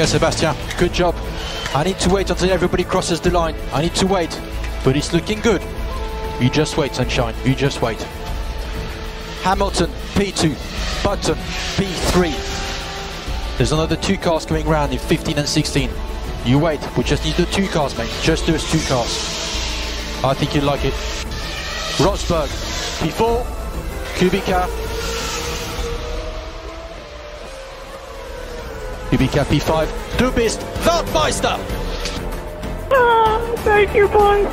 Okay, Sebastian, good job. I need to wait until everybody crosses the line. I need to wait, but it's looking good. You just wait, Sunshine. You just wait. Hamilton, P2. Button, P3. There's another two cars coming round in 15 and 16. You wait. We just need the two cars, mate. Just those two cars. I think you'll like it. Rosberg, P4. Kubica. Kubica, P5. Du bist Weltmeister! Ah, thank you, boys.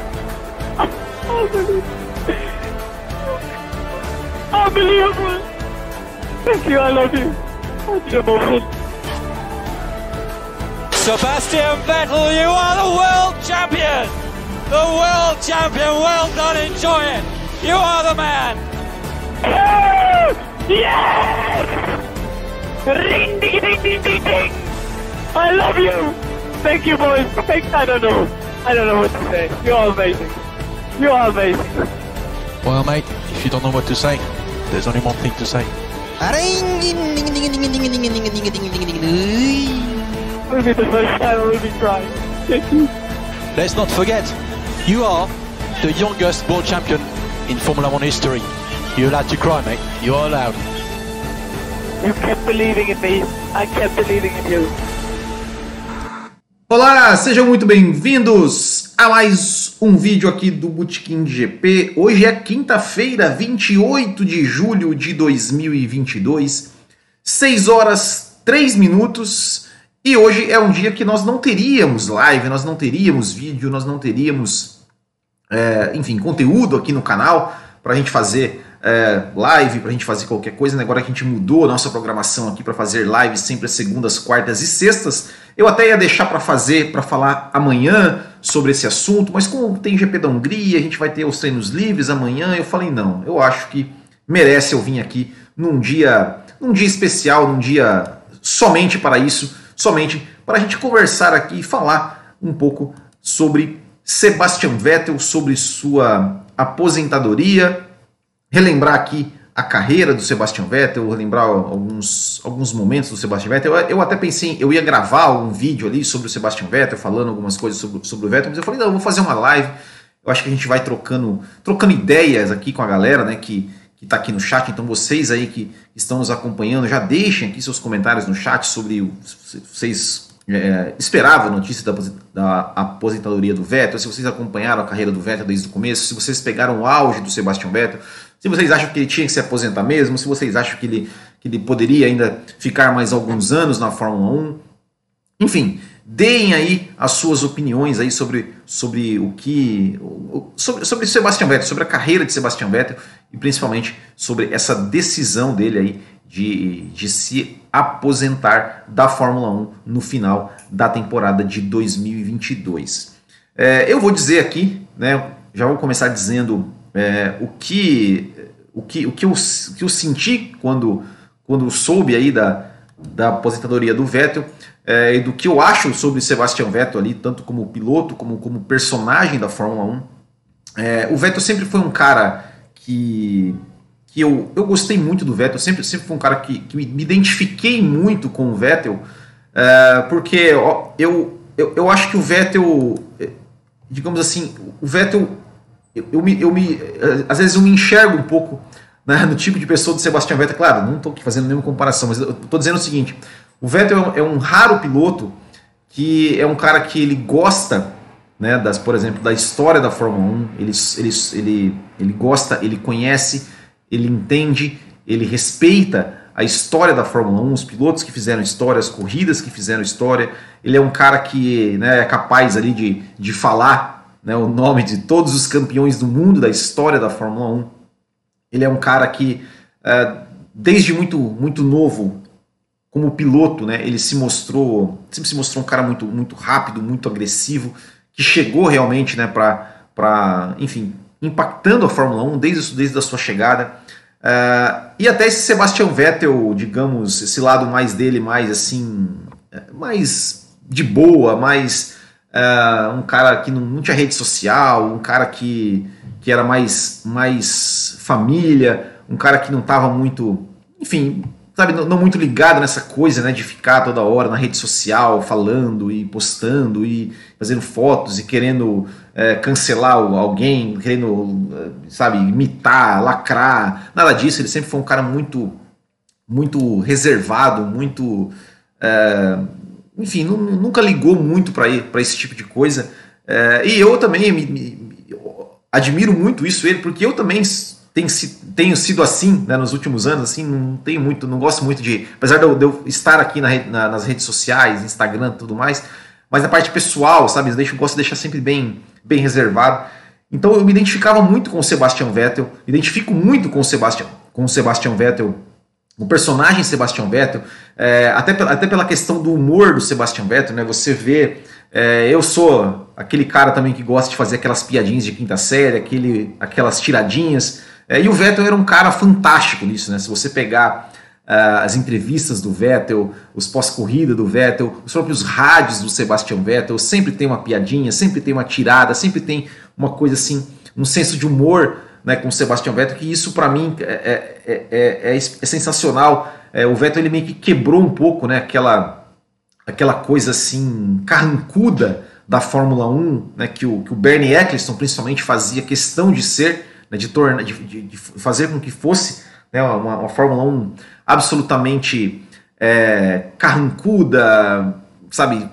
Unbelievable. Thank you, I love you. Sebastian Vettel, you are the world champion! The world champion, well done, enjoy it! You are the man! Yes! Yes! Ring, ding, ding, ding, ding, ding. I love you. Thank you, boys. Thank, I don't know. I don't know what to say. You are amazing. You are amazing. Well, mate, if you don't know what to say, there's only one thing to say. Will be the first time I will be crying. Thank you. Let's not forget, you are the youngest world champion in Formula One history. You're allowed to cry, mate. You're allowed. You kept believing in me. I kept believing in you. Olá, sejam muito bem-vindos a mais um vídeo aqui do Bootkin GP. Hoje é quinta-feira, 28 de julho de 2022, 6 horas 3 minutos. E hoje é um dia que nós não teríamos live, nós não teríamos vídeo, nós não teríamos, é, enfim, conteúdo aqui no canal para a gente fazer é, live, para a gente fazer qualquer coisa. Né? Agora que a gente mudou a nossa programação aqui para fazer lives sempre às segundas, quartas e sextas, eu até ia deixar para fazer, para falar amanhã sobre esse assunto, mas como tem GP da Hungria, a gente vai ter os treinos livres amanhã, eu falei não, eu acho que merece eu vir aqui num dia, num dia especial, num dia somente para isso, somente para a gente conversar aqui e falar um pouco sobre Sebastian Vettel, sobre sua aposentadoria, relembrar aqui a carreira do Sebastian Vettel, relembrar alguns, alguns momentos do Sebastian Vettel. Eu, eu, até pensei, eu ia gravar um vídeo ali sobre o Sebastian Vettel, falando algumas coisas sobre, sobre o Vettel, mas eu falei, não, eu vou fazer uma live. Eu acho que a gente vai trocando, trocando ideias aqui com a galera, né, que que está aqui no chat. Então vocês aí que estão nos acompanhando, já deixem aqui seus comentários no chat sobre o, se vocês é, esperavam a notícia da, da aposentadoria do Vettel, se vocês acompanharam a carreira do Vettel desde o começo, se vocês pegaram o auge do Sebastian Vettel, se vocês acham que ele tinha que se aposentar mesmo, se vocês acham que ele, que ele poderia ainda ficar mais alguns anos na Fórmula 1. Enfim, deem aí as suas opiniões aí sobre, sobre o que. Sobre, sobre Sebastian Vettel, sobre a carreira de Sebastian Vettel e principalmente sobre essa decisão dele aí de, de se aposentar da Fórmula 1 no final da temporada de 2022. É, eu vou dizer aqui, né, já vou começar dizendo é, o, que, o, que, o, que eu, o que eu senti quando, quando soube aí da, da aposentadoria do Vettel é, e do que eu acho sobre Sebastian Vettel ali, tanto como piloto como como personagem da Fórmula 1. É, o Vettel sempre foi um cara que, que eu, eu gostei muito do Vettel, sempre, sempre foi um cara que, que me identifiquei muito com o Vettel, é, porque ó, eu, eu, eu acho que o Vettel, é, digamos assim, o Vettel, eu, me, eu me, é, às vezes eu me enxergo um pouco né, no tipo de pessoa do Sebastian Vettel, claro, não estou fazendo nenhuma comparação, mas estou dizendo o seguinte, o Vettel é um raro piloto que é um cara que ele gosta né, das, por exemplo, da história da Fórmula 1. Ele, ele, ele, ele gosta, ele conhece, ele entende, ele respeita a história da Fórmula 1, os pilotos que fizeram história, as corridas que fizeram história. Ele é um cara que né, é capaz ali de, de falar né, o nome de todos os campeões do mundo da história da Fórmula 1. Ele é um cara que, é, desde muito, muito novo, como piloto, né, ele se mostrou, sempre se mostrou um cara muito, muito rápido, muito agressivo, que chegou realmente né, para, enfim, impactando a Fórmula 1 desde, desde a sua chegada. Uh, e até esse Sebastian Vettel, digamos, esse lado mais dele, mais assim, é, mais de boa, mais uh, um cara que não, não, tinha rede social, um cara que, que era mais, mais família, um cara que não estava muito, enfim, sabe, não, não, muito ligado nessa coisa, né, de ficar toda hora na rede social falando e postando e fazendo fotos e querendo é, cancelar alguém, querendo, sabe, imitar, lacrar, nada disso. Ele sempre foi um cara muito, muito reservado, muito, é, enfim, nunca ligou muito para esse tipo de coisa. É, e eu também me, me, admiro muito isso ele, porque eu também tenho, tenho sido assim né, nos últimos anos, assim, não tenho muito, não gosto muito de, apesar de eu, de eu estar aqui na, na, nas redes sociais, Instagram, tudo mais, mas a parte pessoal, sabe, eu, gosto de deixar sempre bem, bem reservado. Então eu me identificava muito com o Sebastian Vettel, identifico muito com o Sebastian, com o Sebastian Vettel, o personagem Sebastian Vettel, é, até, até pela questão do humor do Sebastian Vettel, né? Você vê, é, eu sou aquele cara também que gosta de fazer aquelas piadinhas de quinta série, aquele, aquelas tiradinhas. É, e o Vettel era um cara fantástico nisso, né? Se você pegar uh, as entrevistas do Vettel, os pós-corrida do Vettel, os próprios rádios do Sebastian Vettel, sempre tem uma piadinha, sempre tem uma tirada, sempre tem uma coisa assim, um senso de humor né, com o Sebastian Vettel, que isso para mim é, é, é, é, sensacional. o Vettel ele meio que quebrou um pouco né, aquela, aquela coisa assim carrancuda da Fórmula 1, né, que, o, que o Bernie Eccleston principalmente fazia questão de ser né, de, torna, de, de, de, fazer com que fosse né, uma, uma Fórmula 1 absolutamente é, carrancuda, sabe,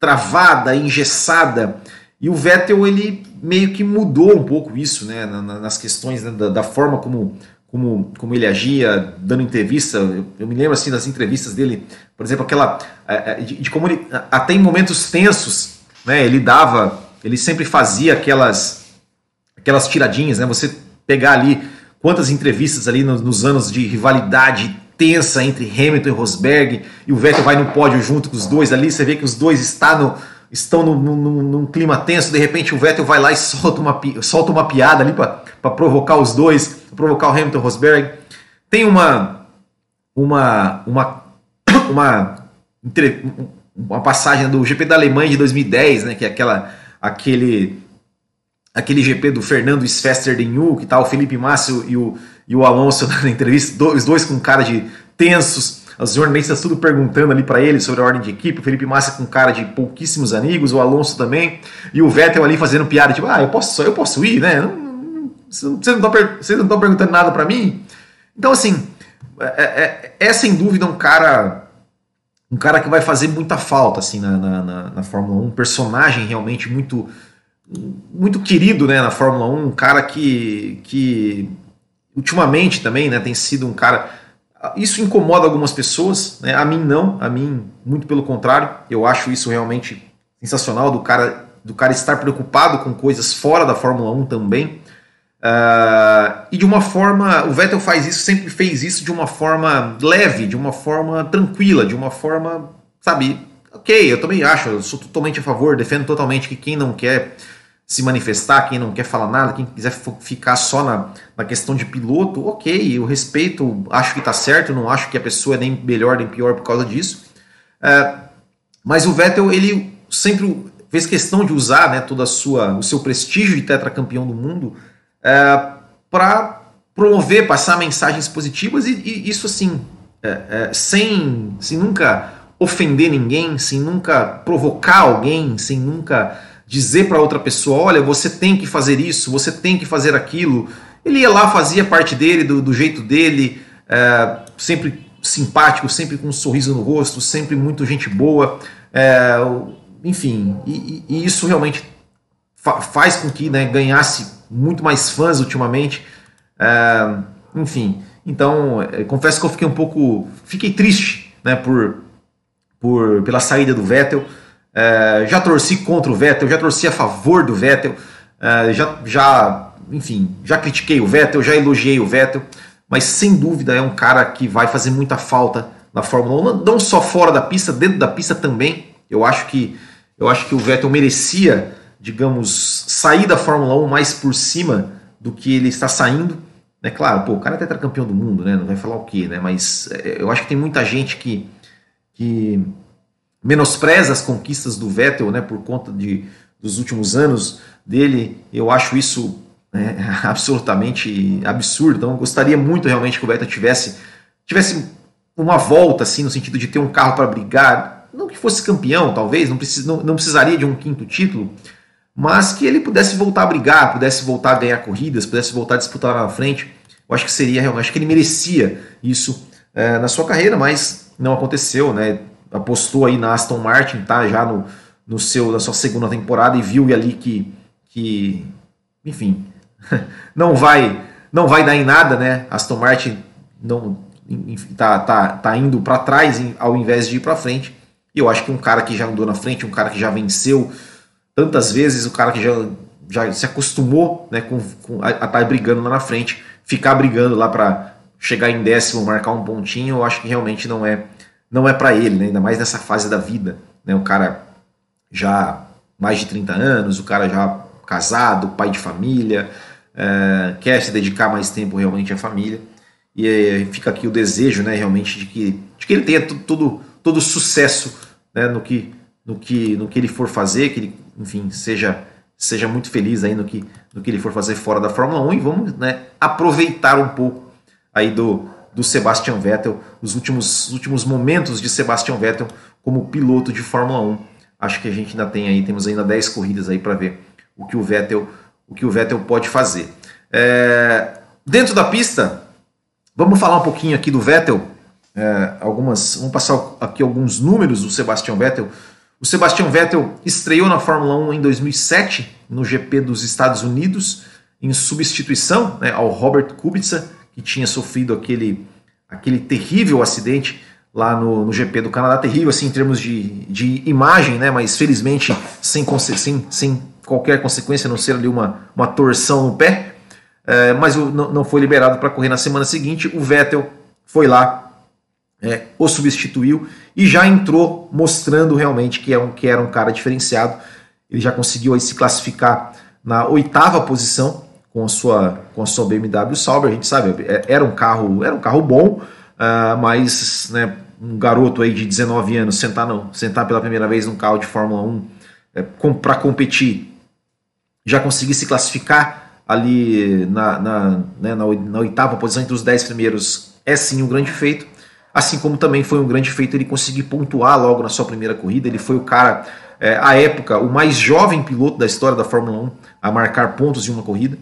travada, engessada. E o Vettel ele meio que mudou um pouco isso, né, nas questões né, da, da, forma como, como, como ele agia, dando entrevista. Eu, eu, me lembro assim das entrevistas dele, por exemplo, aquela é, é, de, de como ele até em momentos tensos, né, ele dava, ele sempre fazia aquelas aquelas tiradinhas, né? Você pegar ali quantas entrevistas ali nos, nos anos de rivalidade tensa entre Hamilton e Rosberg e o Vettel vai no pódio junto com os dois ali, você vê que os dois está no, estão no, num clima tenso, de repente o Vettel vai lá e solta uma, solta uma piada ali para provocar os dois, provocar o Hamilton Rosberg. Tem uma uma uma uma, uma passagem do GP da Alemanha de 2010, né, que é aquela aquele aquele GP do Fernando Svester Denhu, que tá o Felipe Massa e o, e o Alonso na entrevista, os dois com cara de tensos, os jornalistas tudo perguntando ali para ele sobre a ordem de equipe, o Felipe Massa com cara de pouquíssimos amigos, o Alonso também, e o Vettel ali fazendo piada, tipo, ah, eu posso, eu posso ir, né? Vocês não estão perguntando nada para mim? Então, assim, é, é, é, sem dúvida um cara um cara que vai fazer muita falta assim na, na, na Fórmula 1, um personagem realmente muito muito querido né, na Fórmula 1, um cara que, que ultimamente também né, tem sido um cara. Isso incomoda algumas pessoas, né, a mim não, a mim muito pelo contrário, eu acho isso realmente sensacional do cara, do cara estar preocupado com coisas fora da Fórmula 1 também. Uh, e de uma forma, o Vettel faz isso, sempre fez isso de uma forma leve, de uma forma tranquila, de uma forma, sabe, ok, eu também acho, eu sou totalmente a favor, defendo totalmente que quem não quer se manifestar, quem não quer falar nada, quem quiser ficar só na, na questão de piloto, ok, eu respeito, acho que está certo, não acho que a pessoa é nem melhor nem pior por causa disso. É, mas o Vettel, ele sempre fez questão de usar né, toda a sua, o seu prestígio de tetracampeão do mundo é, para promover, passar mensagens positivas e, e isso assim, é, é, sem, sem nunca ofender ninguém, sem nunca provocar alguém, sem nunca dizer para outra pessoa: olha, você tem que fazer isso, você tem que fazer aquilo. Ele ia lá, fazia parte dele, do, do jeito dele, é, sempre simpático, sempre com um sorriso no rosto, sempre muito gente boa. É, enfim, e, e, isso realmente fa faz com que né, ganhasse muito mais fãs ultimamente. É, enfim, então confesso que eu fiquei um pouco. Fiquei triste né, por, por, pela saída do Vettel. É, já torci contra o Vettel, já torci a favor do Vettel, é, já, já, enfim, já critiquei o Vettel, já elogiei o Vettel, mas sem dúvida é um cara que vai fazer muita falta na Fórmula 1, não só fora da pista, dentro da pista também. Eu acho que eu acho que o Vettel merecia, digamos, sair da Fórmula 1 mais por cima do que ele está saindo. É claro, pô, o cara é tetracampeão do mundo, né? Não vai falar o quê, né? Mas é, eu acho que tem muita gente que, que menospreza as conquistas do Vettel, né, por conta de, dos últimos anos dele. Eu acho isso né, absolutamente absurdo. Então, gostaria muito realmente que o Vettel tivesse tivesse uma volta, assim, no sentido de ter um carro para brigar. Não que fosse campeão, talvez, não, precis, não, não precisaria de um quinto título, mas que ele pudesse voltar a brigar, pudesse voltar a ganhar corridas, pudesse voltar a disputar na frente. Eu acho que seria realmente, acho que ele merecia isso é, na sua carreira, mas não aconteceu, né? Apostou aí na Aston Martin, tá já no, no seu, na sua segunda temporada e viu ali que, que enfim, não vai não vai dar em nada, né? Aston Martin não tá, tá, tá indo para trás ao invés de ir para frente. E eu acho que um cara que já andou na frente, um cara que já venceu tantas vezes, o um cara que já, já se acostumou né, com, com a estar tá brigando lá na frente, ficar brigando lá para chegar em décimo, marcar um pontinho, eu acho que realmente não é não é para ele, né? ainda mais nessa fase da vida. Né? O cara já mais de 30 anos, o cara já casado, pai de família, é, quer se dedicar mais tempo realmente à família. E é, fica aqui o desejo né, realmente de que, de que ele tenha todo, todo sucesso né, no, que, no, que, no que ele for fazer, que ele, enfim, seja, seja muito feliz aí no que, no que ele for fazer fora da Fórmula 1 e vamos né, aproveitar um pouco aí do, do Sebastian Vettel, os últimos, últimos momentos de Sebastian Vettel como piloto de Fórmula 1. Acho que a gente ainda tem aí, temos ainda 10 corridas aí para ver o que o Vettel, o que o Vettel pode fazer. É, dentro da pista, vamos falar um pouquinho aqui do Vettel. É, algumas, vamos passar aqui alguns números do Sebastian Vettel. O Sebastian Vettel estreou na Fórmula 1 em 2007 no GP dos Estados Unidos em substituição né, ao Robert Kubica que tinha sofrido aquele, aquele terrível acidente lá no, no GP do Canadá, terrível assim em termos de, de imagem, né? mas felizmente sem, sem, sem qualquer consequência, a não ser ali uma, uma torção no pé. É, mas o, não, não foi liberado para correr na semana seguinte. O Vettel foi lá, é, o substituiu e já entrou mostrando realmente que, é um, que era um cara diferenciado. Ele já conseguiu aí se classificar na oitava posição com a sua com a sua BMW Sauber, a gente sabe, é, era um carro, era um carro bom, uh, mas né, um garoto aí de 19 anos sentar não, sentar pela primeira vez num carro de Fórmula 1 é, com, para competir, já conseguir se classificar ali na, na, né, na, na oitava posição entre os 10 primeiros é sim um grande feito. Assim como também foi um grande feito ele conseguir pontuar logo na sua primeira corrida. Ele foi o cara, é, à época, o mais jovem piloto da história da Fórmula 1 a marcar pontos em uma corrida.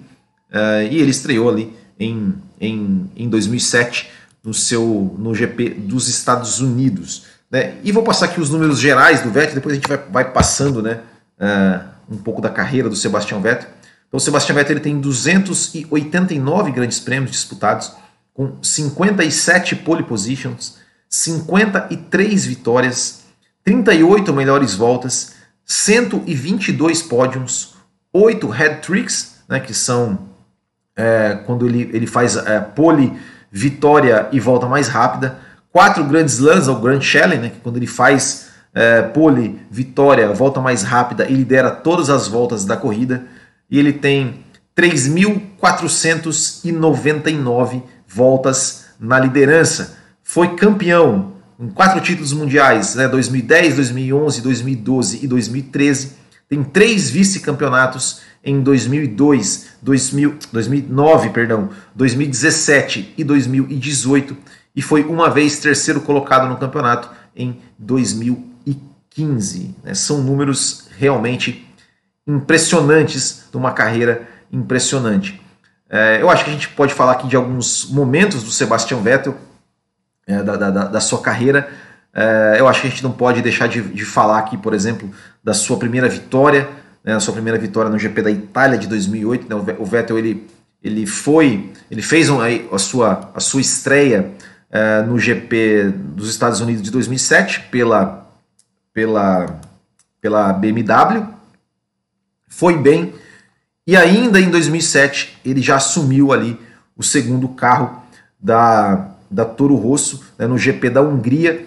Uh, e ele estreou ali em, em, em 2007 no seu no GP dos Estados Unidos. Né? E vou passar aqui os números gerais do Vettel, depois a gente vai, vai passando né, uh, um pouco da carreira do Sebastian Vettel. Então o Sebastian Vettel ele tem 289 grandes prêmios disputados, com 57 pole positions, 53 vitórias, 38 melhores voltas, 122 pódios, 8 head tricks, né, que são é, quando ele, ele faz é, pole, vitória e volta mais rápida. Quatro grandes slams, ou Grand Challenge, né, que quando ele faz é, pole, vitória, volta mais rápida e lidera todas as voltas da corrida. E ele tem 3.499 voltas na liderança. Foi campeão em quatro títulos mundiais, né, 2010, 2011, 2012 e 2013. Tem três vice-campeonatos em 2002, 2000, 2009, perdão, 2017 e 2018 e foi uma vez terceiro colocado no campeonato em 2015. Né? São números realmente impressionantes de uma carreira impressionante. É, eu acho que a gente pode falar aqui de alguns momentos do Sebastian Vettel, é, da, da, da, sua carreira. É, eu acho que a gente não pode deixar de, de falar aqui, por exemplo, da sua primeira vitória né, a sua primeira vitória no GP da Itália de 2008. Né, o Vettel ele, ele foi, ele fez a, sua, a sua estreia uh, no GP dos Estados Unidos de 2007 pela, pela, pela BMW. Foi bem. E ainda em 2007 ele já assumiu ali o segundo carro da, da Toro Rosso né, no GP da Hungria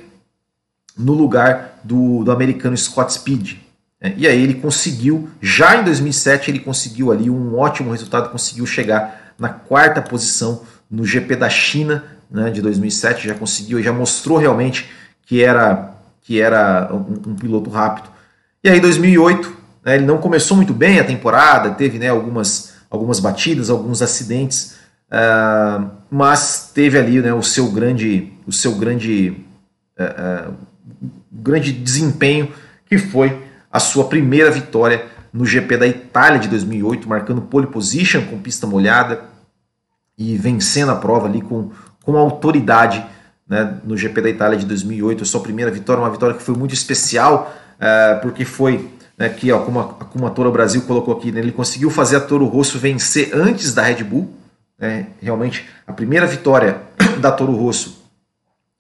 no lugar do, do americano Scott Speed. É, e aí ele conseguiu, já em 2007, ele conseguiu ali um ótimo resultado, conseguiu chegar na quarta posição no GP da China né, de 2007, já conseguiu, já mostrou realmente que era, que era um, um piloto rápido. E aí 2008, né, ele não começou muito bem a temporada, teve né, algumas, algumas batidas, alguns acidentes, uh, mas teve ali né, o seu grande, o seu grande, uh, grande desempenho, que foi a sua primeira vitória no GP da Itália de 2008, marcando pole position com pista molhada e vencendo a prova ali com, com autoridade né, no GP da Itália de 2008, a sua primeira vitória, uma vitória que foi muito especial, uh, porque foi né, que, ó, como, a, como a Toro Brasil colocou aqui, né, ele conseguiu fazer a Toro Rosso vencer antes da Red Bull. Né, realmente, a primeira vitória da Toro Rosso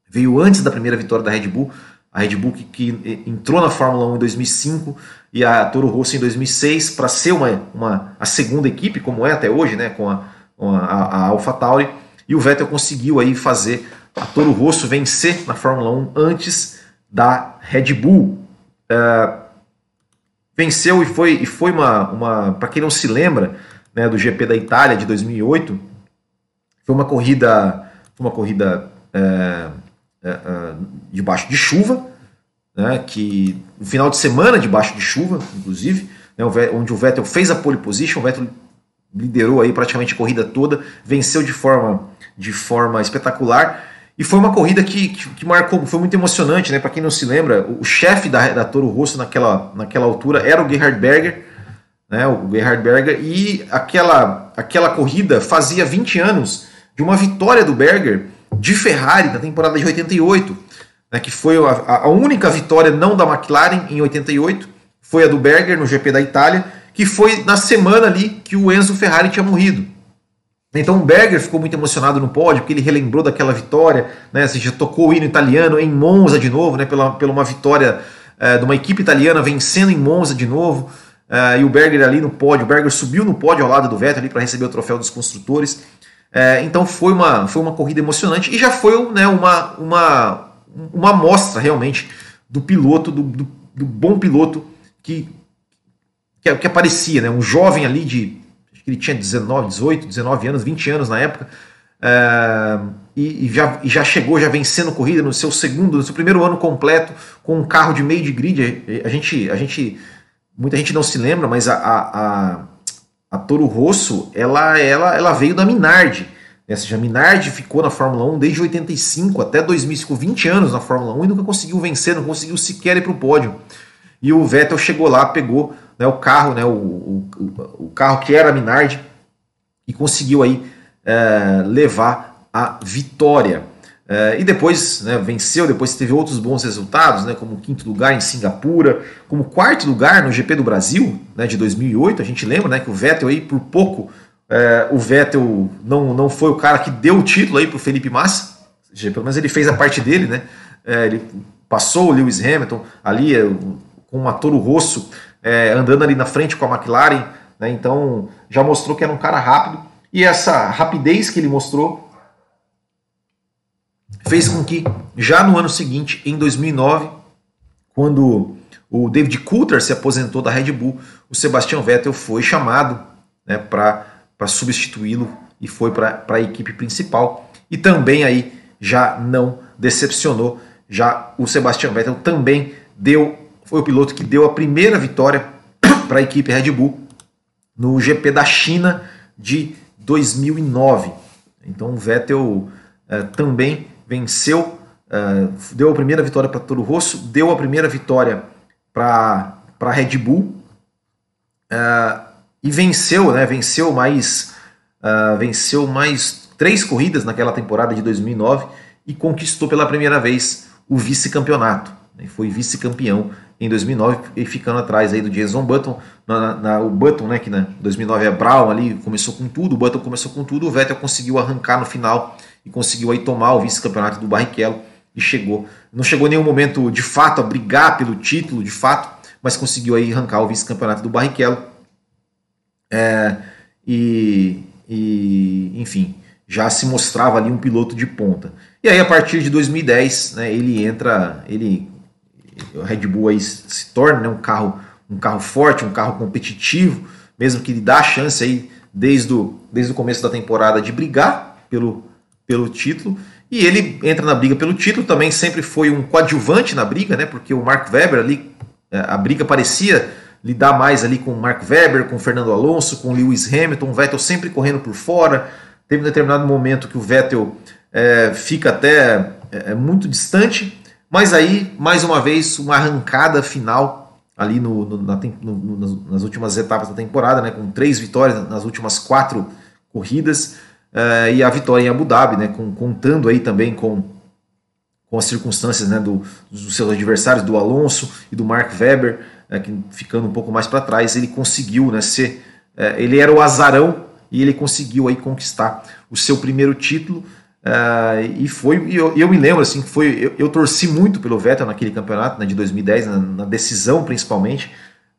veio antes da primeira vitória da Red Bull. A Red Bull que, entrou na Fórmula 1 em 2005 e a Toro Rosso em 2006 para ser uma, uma, a segunda equipe, como é até hoje, né, com a, a, a AlphaTauri. E o Vettel conseguiu aí fazer a Toro Rosso vencer na Fórmula 1 antes da Red Bull. Uh, venceu e foi, e foi uma, uma para quem não se lembra, né, do GP da Itália de 2008, foi uma corrida, uma corrida é, debaixo de chuva, né, que no final de semana debaixo de chuva, inclusive, né, onde o Vettel fez a pole position, o Vettel liderou aí praticamente a corrida toda, venceu de forma, de forma espetacular e foi uma corrida que, que, que, marcou, foi muito emocionante, né? Para quem não se lembra, o, o chefe da, da Toro Rosso naquela, naquela altura era o Gerhard Berger, né? O Gerhard Berger, e aquela, aquela corrida fazia 20 anos de uma vitória do Berger de Ferrari na temporada de 88, né? que foi a, a única vitória não da McLaren em 88, foi a do Berger no GP da Itália, que foi na semana ali que o Enzo Ferrari tinha morrido. Então o Berger ficou muito emocionado no pódio, porque ele relembrou daquela vitória, né? Assim, já tocou o hino italiano em Monza de novo, né? Pela, pela uma vitória é, de uma equipe italiana vencendo em Monza de novo. É, e o Berger ali no pódio, o Berger subiu no pódio ao lado do Vettel ali para receber o troféu dos construtores. É, então foi uma, foi uma corrida emocionante e já foi né, uma, uma, uma amostra realmente do piloto, do, do, do bom piloto que, que, que aparecia, né? Um jovem ali de que ele tinha 19, 18, 19 anos, 20 anos na época, é, e, e, já, e já chegou já vencendo corrida no seu segundo, no seu primeiro ano completo com um carro de meio de grid. A gente, a gente, muita gente não se lembra, mas a, a, a, a Toro Rosso, ela, ela, ela veio da Minardi. Ou seja, a Minardi ficou na Fórmula 1 desde 85 até 2005, 20 anos na Fórmula 1 e nunca conseguiu vencer, não conseguiu sequer ir para o pódio. E o Vettel chegou lá, pegou né, o carro, né, o, o, o, carro que era a Minardi, e conseguiu aí é, levar a vitória. É, e depois né, venceu, depois teve outros bons resultados, né, como quinto lugar em Singapura, como quarto lugar no GP do Brasil né, de 2008. A gente lembra né, que o Vettel aí por pouco, é, o Vettel não, não foi o cara que deu o título aí para o Felipe Massa, pelo menos ele fez a parte dele, né? É, ele passou o Lewis Hamilton ali é, com uma Toro Rosso é, andando ali na frente com a McLaren, né? então já mostrou que era um cara rápido. E essa rapidez que ele mostrou fez com que já no ano seguinte, em 2009, quando o David Coulter se aposentou da Red Bull, o Sebastian Vettel foi chamado né, para substituí-lo e foi para a equipe principal. E também aí já não decepcionou, já o Sebastian Vettel também deu foi o piloto que deu a primeira vitória para a equipe Red Bull no GP da China de 2009. Então o Vettel eh, também venceu, eh, deu a primeira vitória para Toro Rosso, deu a primeira vitória para Red Bull eh, e venceu, né? Venceu mais, venceu mais três corridas naquela temporada de 2009 e conquistou pela primeira vez o vice-campeonato. Né? Foi vice-campeão em 2009 e ficando atrás aí do Jason Button, na, na, o Button, né, que em 2009 é Brown ali, começou com tudo, o Button começou com tudo, o Vettel conseguiu arrancar no final e conseguiu aí tomar o vice-campeonato do Barrichello e chegou, não chegou em nenhum momento de fato a brigar pelo título, de fato, mas conseguiu aí arrancar o vice-campeonato do Barrichello é, e, e, enfim, já se mostrava ali um piloto de ponta. E aí a partir de 2010, né, ele entra, ele o Red Bull aí se torna né, um carro um carro forte, um carro competitivo, mesmo que ele dá a chance aí desde o, desde o começo da temporada de brigar pelo, pelo título. E ele entra na briga pelo título, também sempre foi um coadjuvante na briga, né? Porque o Mark Webber ali, é, a briga parecia lidar mais ali com o Mark Webber, com o Fernando Alonso, com o Lewis Hamilton, o Vettel sempre correndo por fora, Teve um determinado momento que o Vettel é, fica até é, muito distante, mas aí, mais uma vez, uma arrancada final ali no, no, na, no, nas últimas etapas da temporada, né, com três vitórias nas últimas quatro corridas, uh, e a vitória em Abu Dhabi, né, com, contando aí também com, com as circunstâncias né, do, dos seus adversários, do Alonso e do Mark Webber, uh, que ficando um pouco mais para trás, ele conseguiu né, ser. Uh, ele era o azarão e ele conseguiu aí conquistar o seu primeiro título. Uh, e foi, eu, eu, me lembro assim, foi, eu, eu, torci muito pelo Vettel naquele campeonato né, de 2010, na, na decisão principalmente,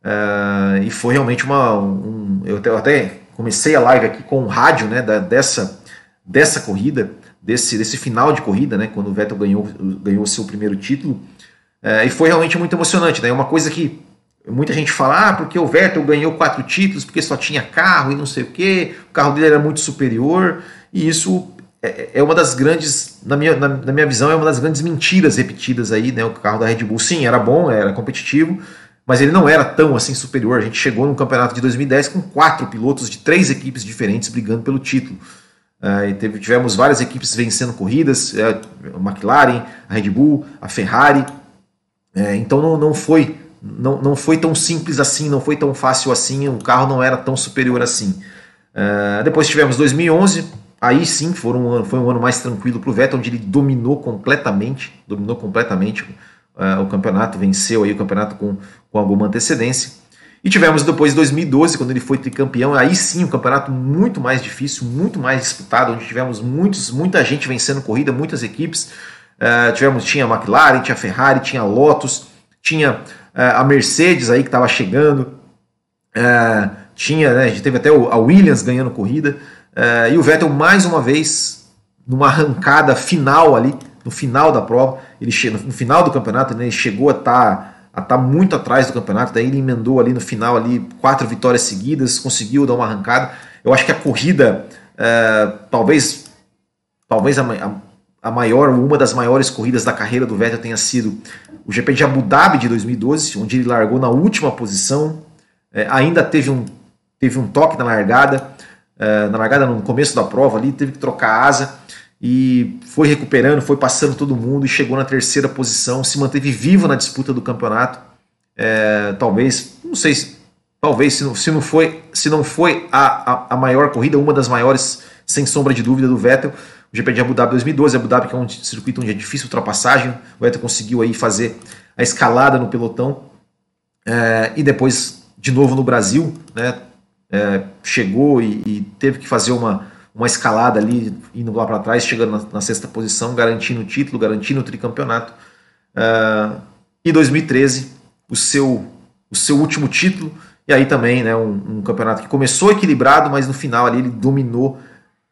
uh, e foi realmente uma. Um, eu, até, comecei a live aqui com o rádio né, da, dessa, dessa corrida, desse, desse final de corrida, né, quando o Vettel ganhou, ganhou seu primeiro título, uh, e foi realmente muito emocionante. Né, uma coisa que muita gente fala, ah, porque o Vettel ganhou quatro títulos, porque só tinha carro e não sei o que, o carro dele era muito superior, e isso é, é uma das grandes, na minha, na, na, minha visão, é uma das grandes mentiras repetidas aí, né? O carro da Red Bull, sim, era bom, era competitivo, mas ele não era tão assim superior. A gente chegou no campeonato de 2010 com quatro pilotos de três equipes diferentes brigando pelo título. Uh, teve, tivemos várias equipes vencendo corridas, a McLaren, a Red Bull, a Ferrari. Uh, então não, não foi não, não foi tão simples assim, não foi tão fácil assim, o carro não era tão superior assim. Uh, depois tivemos 2011, Aí sim foi um ano, foi um ano mais tranquilo para o Vettel, onde ele dominou completamente, dominou completamente o campeonato, venceu aí o campeonato com, com alguma antecedência. E tivemos depois 2012, quando ele foi tricampeão, aí sim um campeonato muito mais difícil, muito mais disputado, onde tivemos muitos, muita gente vencendo corrida, muitas equipes. Uh, tivemos, tinha a McLaren, tinha a Ferrari, tinha a Lotus, tinha uh, a Mercedes aí que estava chegando, uh, tinha, né, a gente teve até a Williams ganhando corrida. E o Vettel, mais uma vez, numa arrancada final ali, no final da prova, ele no final do campeonato, né, ele chegou a estar tá, tá muito atrás do campeonato, daí ele emendou ali no final ali quatro vitórias seguidas, conseguiu dar uma arrancada. Eu acho que a corrida, uh, talvez, talvez a, a, a maior, uma das maiores corridas da carreira do Vettel tenha sido o GP de Abu Dhabi de 2012, onde ele largou na última posição, uh, ainda teve um, teve um toque na largada, uh, na largada, no começo da prova ali, teve que trocar asa e foi recuperando, foi passando todo mundo e chegou na terceira posição, se manteve vivo na disputa do campeonato. É, talvez, não sei se talvez se não, se não foi, se não foi a, a, a, maior corrida, uma das maiores, sem sombra de dúvida, do Vettel. O GP de Abu Dhabi 2012, Abu Dhabi que é um circuito onde é difícil ultrapassagem, o Vettel conseguiu aí fazer a escalada no pelotão é, e depois de novo no Brasil, né, é, chegou e, e, teve que fazer uma, uma escalada ali, indo lá para trás, chegando na, na, sexta posição, garantindo o título, garantindo o tricampeonato. Uh, e 2013, o seu, o seu último título, e aí também né, um, um, campeonato que começou equilibrado, mas no final ali ele dominou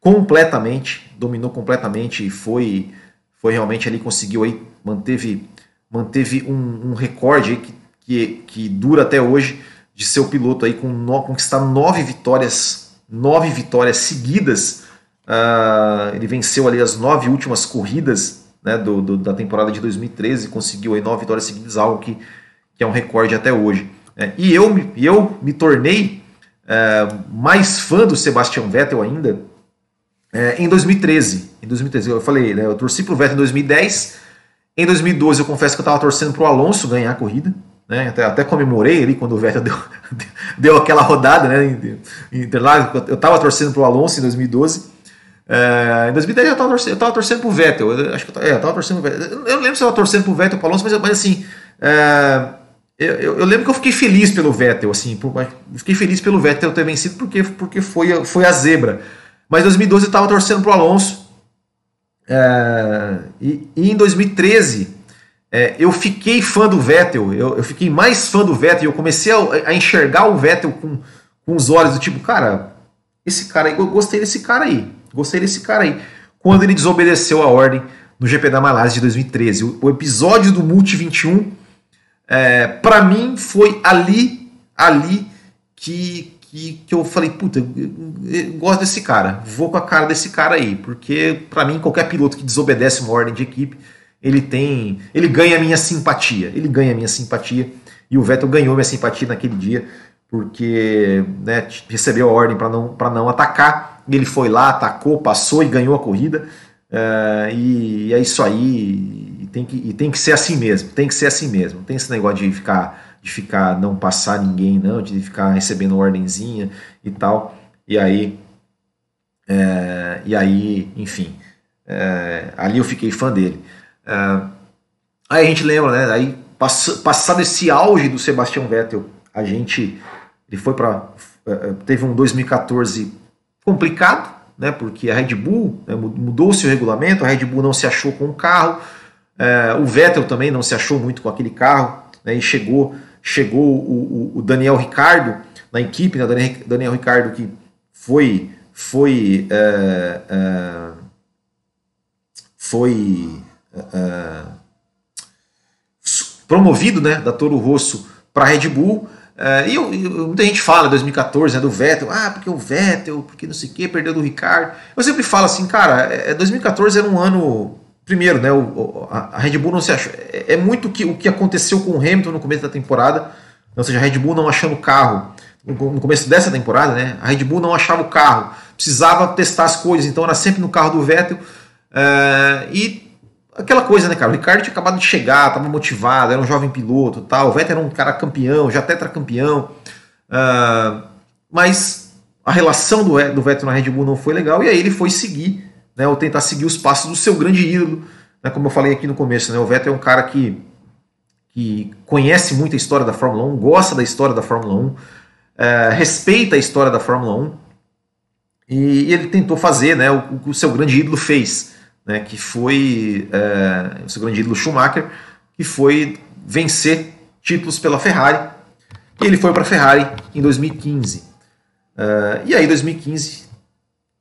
completamente, dominou completamente e foi, foi realmente ali, conseguiu aí, manteve, manteve um, um recorde que, que, que dura até hoje, de seu piloto aí com no, conquistar nove vitórias, nove vitórias seguidas. Uh, ele venceu ali as nove últimas corridas né, do, do, da temporada de 2013 e conseguiu aí nove vitórias seguidas, algo que, que é um recorde até hoje. É, e eu, eu me tornei é, mais fã do Sebastian Vettel ainda é, em 2013. Em 2013, eu falei, né, eu torci pro Vettel em 2010. Em 2012, eu confesso que eu estava torcendo pro Alonso ganhar a corrida. Né? Até, até comemorei ali quando o Vettel deu, deu aquela rodada né? Interlagos. Eu estava torcendo para o Alonso em 2012. É, em 2010 eu estava torcendo, eu torcendo para o Vettel. Eu, acho que eu, é, eu torcendo pro Vettel. Eu não lembro se eu estava torcendo para o Vettel ou para o Alonso, mas, mas assim. É, eu, eu, lembro que eu fiquei feliz pelo Vettel, assim, por, fiquei feliz pelo Vettel ter vencido porque, porque foi, foi a zebra. Mas em 2012 eu estava torcendo para o Alonso. É, e, e, em 2013 é, eu fiquei fã do Vettel, eu, eu, fiquei mais fã do Vettel, eu comecei a, a, enxergar o Vettel com, com os olhos do tipo, cara, esse cara aí, eu gostei desse cara aí, gostei desse cara aí. Quando ele desobedeceu a ordem no GP da Malásia de 2013, o, o episódio do Multi 21, é, para mim foi ali, ali que, que, que eu falei, puta, eu, eu, gosto desse cara, vou com a cara desse cara aí, porque para mim qualquer piloto que desobedece uma ordem de equipe ele tem, ele ganha a minha simpatia, ele ganha a minha simpatia e o Vettel ganhou minha simpatia naquele dia porque né, recebeu a ordem para não, não atacar. Ele foi lá, atacou, passou e ganhou a corrida. Uh, e, e, é isso aí. E tem, que, e tem que ser assim mesmo. Tem que ser assim mesmo. Tem esse negócio de ficar, de ficar não passar ninguém, não, de ficar recebendo ordenzinha e tal. E aí, é, e aí, enfim, é, ali eu fiquei fã dele. É, aí a gente lembra, né? Aí passado esse auge do Sebastian Vettel, a gente ele foi para é, é, teve um 2014 complicado, né? Porque a Red Bull né, mudou-se o regulamento, a Red Bull não se achou com o carro, é, o Vettel também não se achou muito com aquele carro, né? E chegou chegou o, o, o Daniel Ricardo na equipe, né? Daniel, Daniel Ricardo que foi foi foi promovido né, da Toro Rosso para a Red Bull. Uh, e, muita gente fala 2014 né, do Vettel, ah, porque o Vettel, porque não sei o que, perdeu do Ricardo. Eu sempre falo assim, cara, é, 2014 é, era um ano. Primeiro, né, o, a, Red Bull não se achou. É, é, muito que, o que aconteceu com o Hamilton no começo da temporada, ou seja, a Red Bull não achando o carro no começo dessa temporada, né? A Red Bull não achava o carro, precisava testar as coisas, então era sempre no carro do Vettel. Uh, e aquela coisa, né, cara? O Ricardo tinha acabado de chegar, estava motivado, era um jovem piloto tal. O Vettel era um cara campeão, já tetracampeão. Uh, mas a relação do, do Vettel na Red Bull não foi legal e aí ele foi seguir, né, ou tentar seguir os passos do seu grande ídolo. Né, como eu falei aqui no começo, né, o Vettel é um cara que, que conhece muito a história da Fórmula 1, gosta da história da Fórmula 1, uh, eh, respeita a história da Fórmula 1 e, e ele tentou fazer né, o que o seu grande ídolo fez né, que foi é, o seu grande ídolo Schumacher, que foi vencer títulos pela Ferrari. E ele foi para a Ferrari em 2015. Uh, é, e aí, 2015,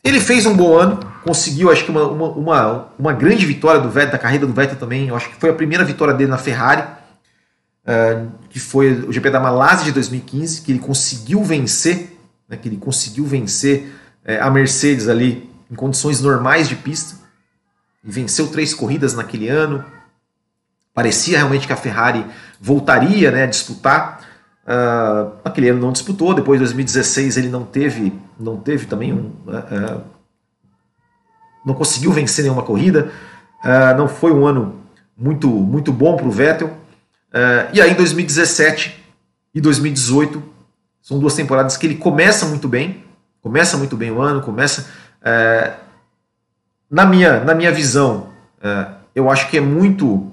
ele fez um bom ano, conseguiu, acho que, uma, uma, uma, uma, grande vitória do Vettel, da carreira do Vettel também. Eu acho que foi a primeira vitória dele na Ferrari, uh, que foi o GP da Malásia de 2015, que ele conseguiu vencer, né, que ele conseguiu vencer uh, a Mercedes ali em condições normais de pista e venceu três corridas naquele ano. Parecia realmente que a Ferrari voltaria né, a disputar. Uh, aquele ano não disputou, depois de 2016 ele não teve, não teve também um, uh, não conseguiu vencer nenhuma corrida, não foi um ano muito, muito bom para o Vettel. e aí 2017 e 2018 são duas temporadas que ele começa muito bem, começa muito bem o ano, começa na minha, na minha visão, é, eu acho que é muito.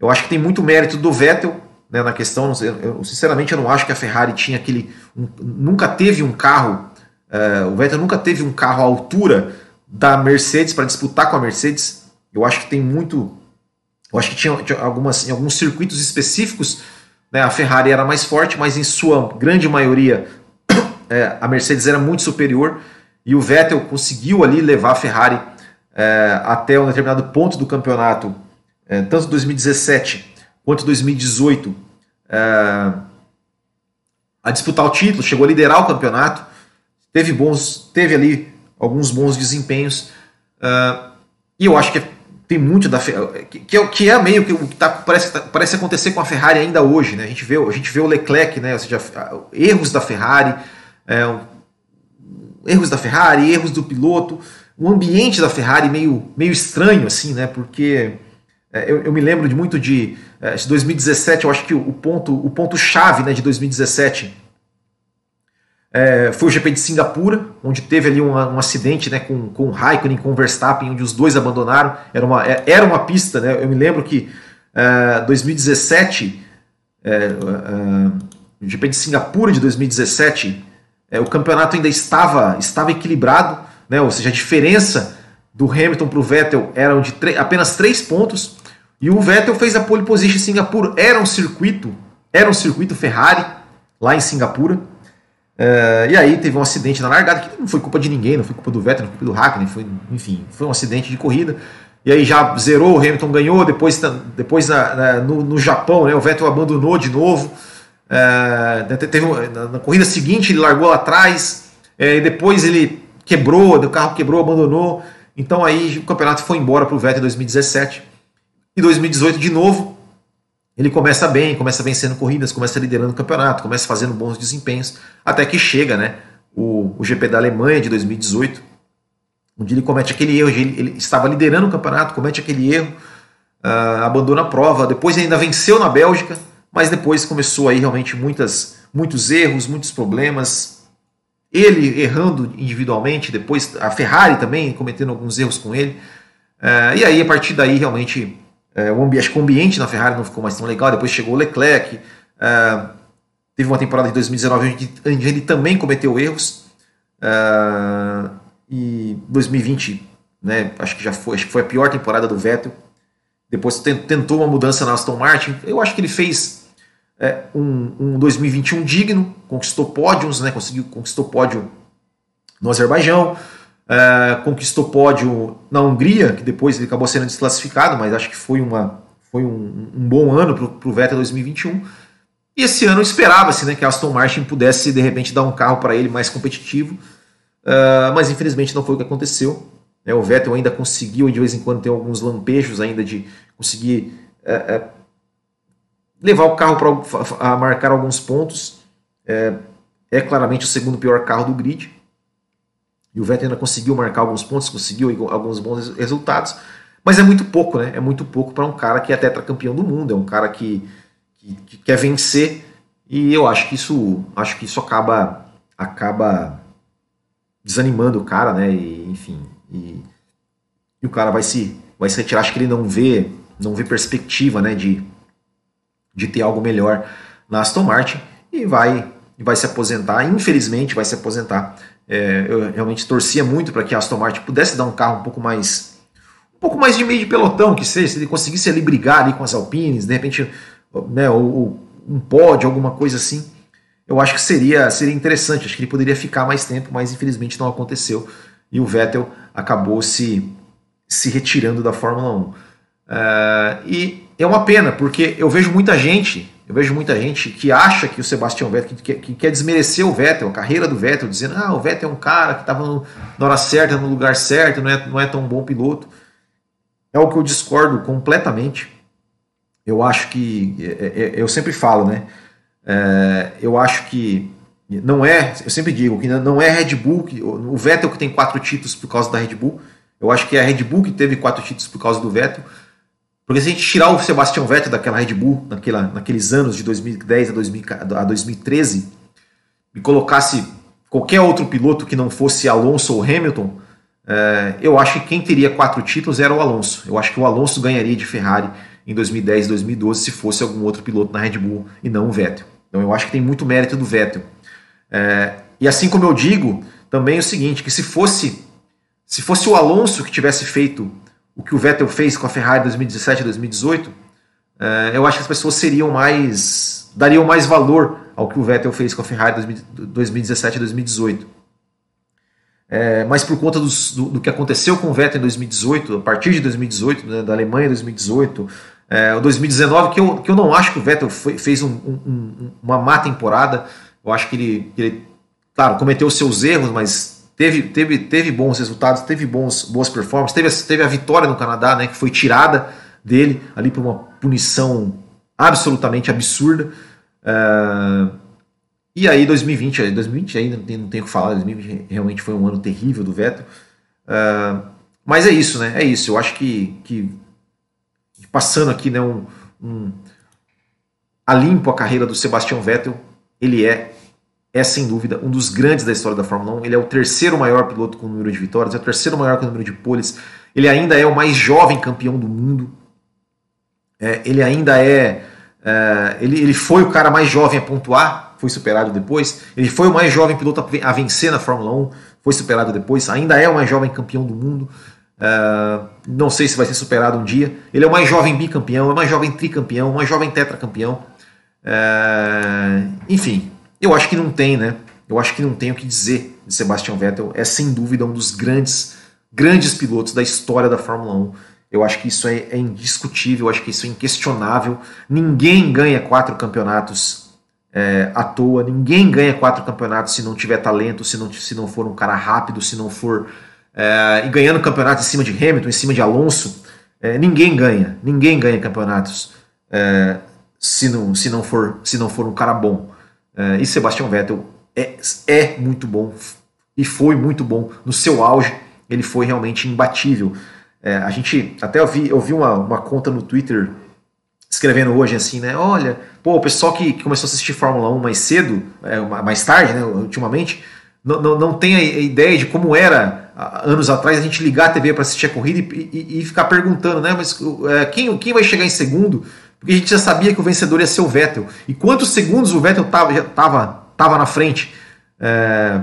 Eu acho que tem muito mérito do Vettel né, na questão. Eu, sinceramente, eu não acho que a Ferrari tinha aquele. Um, nunca teve um carro. É, o Vettel nunca teve um carro à altura da Mercedes para disputar com a Mercedes. Eu acho que tem muito. Eu acho que tinha, tinha algumas, em alguns circuitos específicos né, a Ferrari era mais forte, mas em sua grande maioria é, a Mercedes era muito superior e o Vettel conseguiu ali levar a Ferrari é, até um determinado ponto do campeonato, é, tanto 2017 quanto 2018, é, a disputar o título, chegou a liderar o campeonato, teve bons, teve ali alguns bons desempenhos, é, e eu acho que tem muito da que, é, que é meio que o que tá, parece, tá, parece acontecer com a Ferrari ainda hoje, né? A gente vê, a gente vê o Leclerc, né? Ou seja, erros da Ferrari, é, erros da Ferrari, erros do piloto, o ambiente da Ferrari meio, meio estranho, assim, né? Porque é, eu, eu, me lembro de muito de, é, de 2017, eu acho que o, ponto, o ponto chave né, de 2017 é, foi o GP de Singapura, onde teve ali um, um acidente né, com, com o Raikkonen com o Verstappen, onde os dois abandonaram. Era uma, é, era uma pista, né? Eu me lembro que é, 2017, é, o GP de Singapura de 2017, o campeonato ainda estava, estava equilibrado né? ou seja, a diferença do Hamilton para o Vettel era de apenas três pontos, e o Vettel fez a pole position em Singapura. Era um circuito, era um circuito Ferrari lá em Singapura. Uh, e aí teve um acidente na largada que não foi culpa de ninguém, não foi culpa do Vettel, não foi culpa do Hackney, foi, enfim, foi um acidente de corrida. E aí já zerou, o Hamilton ganhou, depois, depois na, na, no, no, Japão, né, o Vettel abandonou de novo. Uh, teve, na, na, corrida seguinte ele largou lá atrás, uh, e depois ele quebrou, o carro quebrou, abandonou. Então aí o campeonato foi embora para o Vettel em 2017. E 2018 de novo. ele começa bem, começa vencendo corridas, começa liderando o campeonato, começa fazendo bons desempenhos, até que chega né, o, o GP da Alemanha de 2018, onde ele comete aquele erro, ele, ele estava liderando o campeonato, comete aquele erro, uh, abandona a prova, depois ainda venceu na Bélgica, mas depois começou aí realmente muitas, muitos erros, muitos problemas, ele errando individualmente, depois a Ferrari também cometendo alguns erros com ele, uh, e aí a partir daí realmente é, o ambiente, acho que o ambiente na Ferrari não ficou mais tão legal. Depois chegou o Leclerc. É, teve uma temporada de 2019 onde, ele também cometeu erros. É, e 2020, né, acho que já foi, acho que foi a pior temporada do Vettel. Depois tentou uma mudança na Aston Martin. Eu acho que ele fez é, um, um 2021 digno, conquistou pódios, né, conseguiu conquistou pódio no Azerbaijão. Uh, conquistou pódio na Hungria, que depois ele acabou sendo desclassificado, mas acho que foi, uma, foi um, um bom ano para o Vettel 2021. E esse ano esperava-se né, que a Aston Martin pudesse, de repente, dar um carro para ele mais competitivo, uh, mas infelizmente não foi o que aconteceu. Né, o Vettel ainda conseguiu, de vez em quando, ter alguns lampejos ainda de conseguir uh, levar o carro para marcar alguns pontos. é claramente o segundo pior carro do grid. E o Vettel ainda conseguiu marcar alguns pontos, conseguiu alguns bons resultados, mas é muito pouco, né? É muito pouco para um cara que é tetracampeão do mundo, é um cara que, que, que, quer vencer. E eu acho que isso, acho que isso acaba, acaba desanimando o cara, né? E, enfim, e, e o cara vai se, vai se retirar. Acho que ele não vê, não vê perspectiva, né? De, de ter algo melhor na Aston Martin e vai, vai se aposentar. Infelizmente, vai se aposentar é, eu realmente torcia muito para que a Aston Martin pudesse dar um carro um pouco mais um pouco mais de meio de pelotão, que seja, se ele conseguisse ali brigar ali com as Alpines, de repente, né, ou, ou um pódio, alguma coisa assim, eu acho que seria, seria interessante, acho que ele poderia ficar mais tempo, mas infelizmente não aconteceu, e o Vettel acabou se, se retirando da Fórmula 1. Uh, é, e é uma pena, porque eu vejo muita gente eu vejo muita gente que acha que o Sebastião Vettel, que, que, que quer desmerecer o Vettel, a carreira do Vettel, dizendo ah, o Vettel é um cara que estava na hora certa, no lugar certo, não é, não é tão bom piloto. É o que eu discordo completamente. Eu acho que, é, é, é, eu sempre falo, né? É, eu acho que não é, eu sempre digo que não é Red Bull, que, o Vettel que tem quatro títulos por causa da Red Bull. Eu acho que é a Red Bull que teve quatro títulos por causa do Vettel. Porque se a gente tirar o Sebastian Vettel daquela Red Bull, naquela, naqueles anos de 2010 a, 2000, a 2013, e colocasse qualquer outro piloto que não fosse Alonso ou Hamilton, é, eu acho que quem teria quatro títulos era o Alonso. Eu acho que o Alonso ganharia de Ferrari em 2010 e 2012 se fosse algum outro piloto na Red Bull e não o Vettel. Então eu acho que tem muito mérito do Vettel. É, e assim como eu digo, também é o seguinte, que se fosse se fosse o Alonso que tivesse feito o que o Vettel fez com a Ferrari 2017 e 2018, é, eu acho que as pessoas seriam mais. dariam mais valor ao que o Vettel fez com a Ferrari 2017 e 2018. É, mas por conta dos, do, do, que aconteceu com o Vettel em 2018, a partir de 2018, né, da Alemanha em 2018, é, o 2019, que eu, que eu não acho que o Vettel foi, fez um, um, uma má temporada, eu acho que ele, que ele, claro, cometeu seus erros, mas teve, teve, teve bons resultados, teve bons, boas performances, teve, teve a vitória no Canadá, né, que foi tirada dele ali por uma punição absolutamente absurda. Uh, e aí 2020, 2020 ainda não tem, o que falar, 2020 realmente foi um ano terrível do Vettel. Uh, mas é isso, né? É isso. Eu acho que, que passando aqui né, um, um a limpo a carreira do Sebastian Vettel, ele é é sem dúvida um dos grandes da história da Fórmula 1. Ele é o terceiro maior piloto com número de vitórias, é o terceiro maior com número de poles. Ele ainda é o mais jovem campeão do mundo. É, ele ainda é, é, ele, ele foi o cara mais jovem a pontuar, foi superado depois. Ele foi o mais jovem piloto a vencer na Fórmula 1, foi superado depois. Ainda é o mais jovem campeão do mundo. É, não sei se vai ser superado um dia. Ele é o mais jovem bicampeão, é o mais jovem tricampeão, o mais jovem tetracampeão. É, enfim, eu acho que não tem, né? Eu acho que não tem o que dizer de Sebastian Vettel. É sem dúvida um dos grandes, grandes pilotos da história da Fórmula 1. Eu acho que isso é, é indiscutível, eu acho que isso é inquestionável. Ninguém ganha quatro campeonatos é, à toa, ninguém ganha quatro campeonatos se não tiver talento, se não, se não for um cara rápido, se não for. É, e ganhando campeonato em cima de Hamilton, em cima de Alonso, é, ninguém ganha, ninguém ganha campeonatos é, se não, se não, for, se não for um cara bom. É, e Sebastian Vettel é, é muito bom e foi muito bom no seu auge. Ele foi realmente imbatível. É, a gente até eu vi, eu vi uma, uma conta no Twitter escrevendo hoje assim, né? Olha, pô, o pessoal que, que começou a assistir Fórmula 1 mais cedo, é, mais tarde, né, ultimamente, não, não, não tem a ideia de como era anos atrás a gente ligar a TV para assistir a corrida e, e, e, ficar perguntando, né? Mas é, quem, quem vai chegar em segundo? Porque a gente já sabia que o vencedor ia ser o Vettel. E quantos segundos o Vettel já tava, tava na frente? É,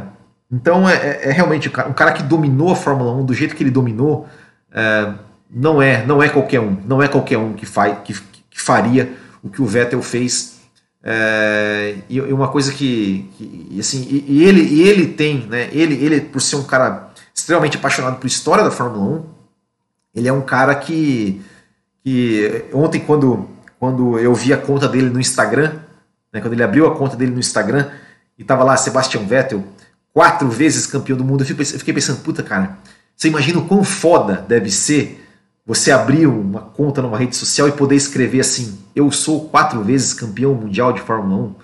então é, é, é realmente um cara que dominou a Fórmula 1 do jeito que ele dominou. É, não é não é qualquer um, não é qualquer um que, faz, que, que faria o que o Vettel fez. É, e, uma coisa que, que assim, e, e, ele, e ele tem, né? Ele, ele por ser um cara extremamente apaixonado por história da Fórmula 1, ele é um cara que, que ontem quando quando eu vi a conta dele no Instagram, né, quando ele abriu a conta dele no Instagram e tava lá Sebastian Vettel, quatro vezes campeão do mundo, eu fiquei pensando, puta cara, você imagina o quão foda deve ser você abrir uma conta numa rede social e poder escrever assim: Eu sou quatro vezes campeão mundial de Fórmula 1. O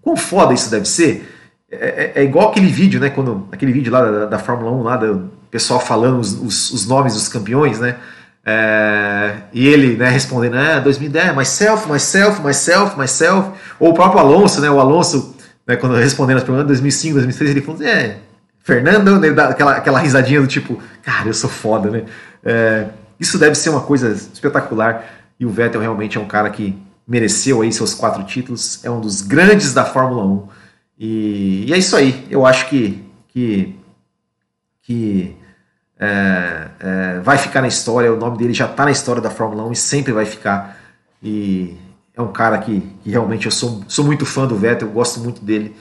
quão foda isso deve ser? É, é, é igual aquele vídeo, né? Quando, aquele vídeo lá da, da Fórmula 1, lá do pessoal falando os, os, os nomes dos campeões, né? É, e ele né, respondendo, ah, 2010, myself, myself, myself, myself. Ou o próprio Alonso, né? O Alonso, né, quando respondendo as perguntas, 2005, 2006, ele falou, é, Fernando, né, aquela, aquela risadinha do tipo, cara, eu sou foda, né? É, isso deve ser uma coisa espetacular. E o Vettel realmente é um cara que mereceu aí seus quatro títulos, é um dos grandes da Fórmula 1. E, e é isso aí. Eu acho que, que, que é, é, vai ficar na história. O nome dele já está na história da Fórmula 1 e sempre vai ficar. E é um cara que, que realmente eu sou, sou muito fã do Vettel, gosto muito dele.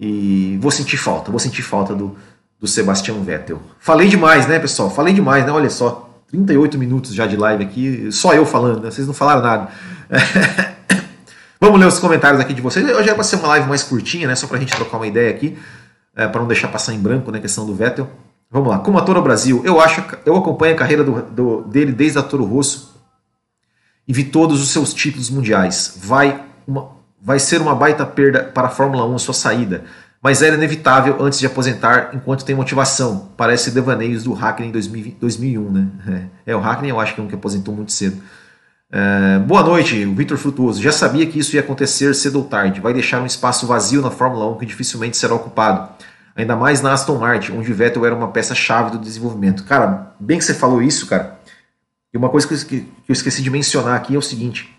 E vou sentir falta, vou sentir falta do, do Sebastian Vettel. Falei demais, né, pessoal? Falei demais, né? Olha só, 38 minutos já de live aqui, só eu falando, né? Vocês não falaram nada. Vamos ler os comentários aqui de vocês. Hoje era para ser uma live mais curtinha, né? Só para a gente trocar uma ideia aqui, é, para não deixar passar em branco, né? Questão do Vettel. Vamos lá. Como ator ao Brasil, eu acho, eu acompanho a carreira do, do, dele desde a Toro Rosso e vi todos os seus títulos mundiais. Vai uma, vai ser uma baita perda para a Fórmula 1 a sua saída, mas era inevitável antes de aposentar enquanto tem motivação. Parece devaneios do Hackney em 2001, né? É, o Hackney eu acho que é um que aposentou muito cedo. É, boa noite, Vitor Frutuoso. Já sabia que isso ia acontecer cedo ou tarde. Vai deixar um espaço vazio na Fórmula 1 que dificilmente será ocupado. Ainda mais na Aston Martin, onde Vettel era uma peça-chave do desenvolvimento. Cara, bem que você falou isso, cara. E uma coisa que eu esqueci de mencionar aqui é o seguinte: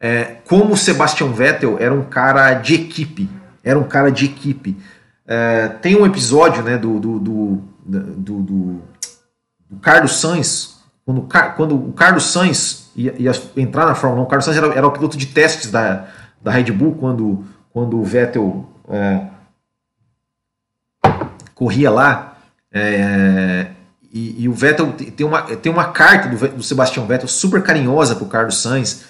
é, como o Sebastian Vettel era um cara de equipe, era um cara de equipe. É, tem um episódio né, do, do, do, do, do Carlos Sainz, quando, quando o Carlos Sainz ia, ia, entrar na Fórmula 1, o Carlos Sainz era, era, o piloto de testes da, da Red Bull quando, quando o Vettel é, corria lá. É, e, e, o Vettel tem uma, tem uma carta do, do Sebastian Vettel super carinhosa para o Carlos Sainz,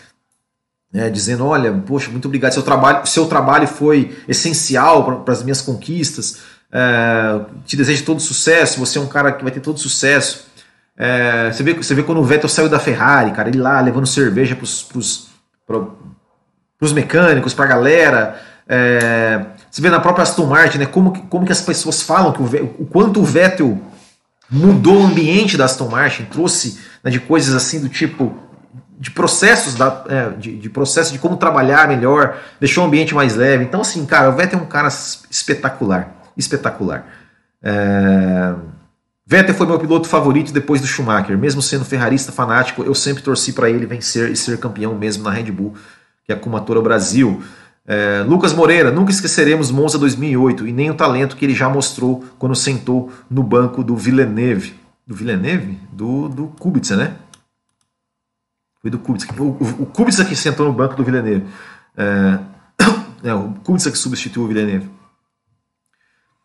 né, dizendo: Olha, poxa, muito obrigado, seu trabalho, seu trabalho foi essencial para as minhas conquistas. É, te desejo todo sucesso. Você é um cara que vai ter todo sucesso. É, você, vê, você vê quando o Vettel saiu da Ferrari, cara, ele lá levando cerveja para os mecânicos, para a galera. É, você vê na própria Aston Martin, né, como, como que as pessoas falam que o, o quanto o Vettel mudou o ambiente da Aston Martin, trouxe né, de coisas assim do tipo de processos da, é, de, de processo de como trabalhar melhor, deixou o ambiente mais leve. Então, assim, cara, o Vettel é um cara espetacular, espetacular. É... Vettel foi meu piloto favorito depois do Schumacher, mesmo sendo ferrarista fanático, eu sempre torci para ele vencer e ser campeão mesmo na Red Bull, que é a Kumatora Brasil. É, Lucas Moreira, nunca esqueceremos Monza 2008 e nem o talento que ele já mostrou quando sentou no banco do Villeneuve. Do Villeneuve? Do, do Kubica, né? Foi do Kubica. O, o, o Kubica que sentou no banco do Villeneuve. É, é, o Kubica que substituiu o Villeneuve.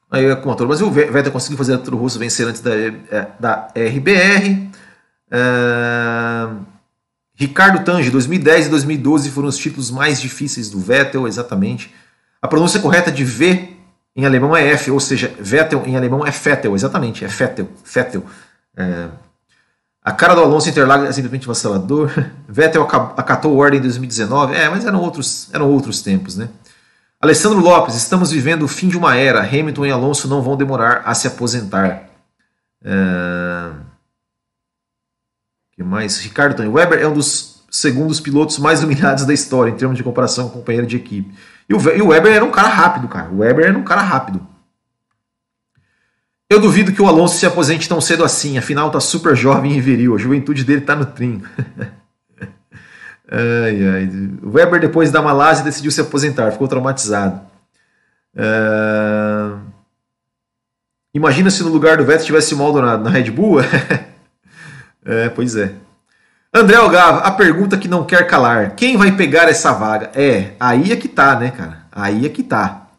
Aí, com a Toro Brasil, o Vettel conseguiu fazer a Rosso vencer antes da, é, da RBR. É, Ricardo Tange, 2010 e 2012 foram os títulos mais difíceis do Vettel, exatamente. A pronúncia correta de V em alemão é F, ou seja, Vettel em alemão é Vettel, exatamente, é Vettel, Vettel. É, A cara do Alonso Interlagos é simplesmente vacilador. Vettel acatou ordem em 2019. É, mas eram outros, eram outros tempos, né? Alessandro Lopes, estamos vivendo o fim de uma era. Hamilton e Alonso não vão demorar a se aposentar. É... que mais? Ricardo Tony. Weber é um dos segundos pilotos mais iluminados da história em termos de comparação com companheiro de equipe. E o, e o Weber era um cara rápido, cara. O Weber era um cara rápido. Eu duvido que o Alonso se aposente tão cedo assim, afinal tá super jovem e viril, a juventude dele tá no trinco. ai, ai. O Weber, depois da Malásia, decidiu se aposentar, ficou traumatizado. Uh... Imagina se no lugar do Vettel tivesse o Maldonado na Red Bull? é, pois é. André Algava, a pergunta que não quer calar: quem vai pegar essa vaga? É, aí é que tá, né, cara? Aí é que tá.